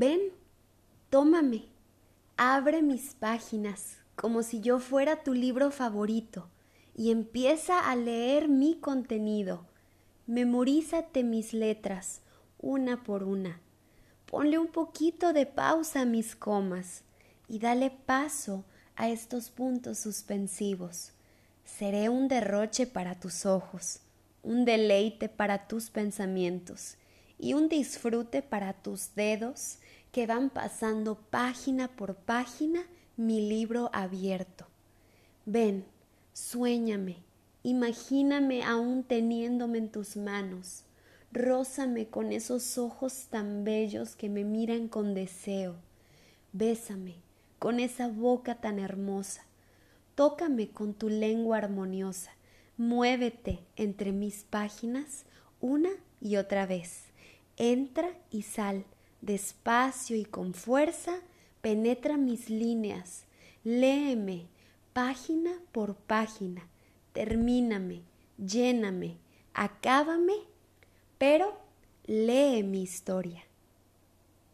Ven, tómame, abre mis páginas como si yo fuera tu libro favorito y empieza a leer mi contenido. Memorízate mis letras, una por una. Ponle un poquito de pausa a mis comas y dale paso a estos puntos suspensivos. Seré un derroche para tus ojos, un deleite para tus pensamientos y un disfrute para tus dedos que van pasando página por página mi libro abierto. Ven, suéñame, imagíname aún teniéndome en tus manos, rózame con esos ojos tan bellos que me miran con deseo, bésame con esa boca tan hermosa, tócame con tu lengua armoniosa, muévete entre mis páginas una y otra vez, entra y sal, despacio y con fuerza, penetra mis líneas, léeme página por página, termíname, lléname, acábame, pero lee mi historia.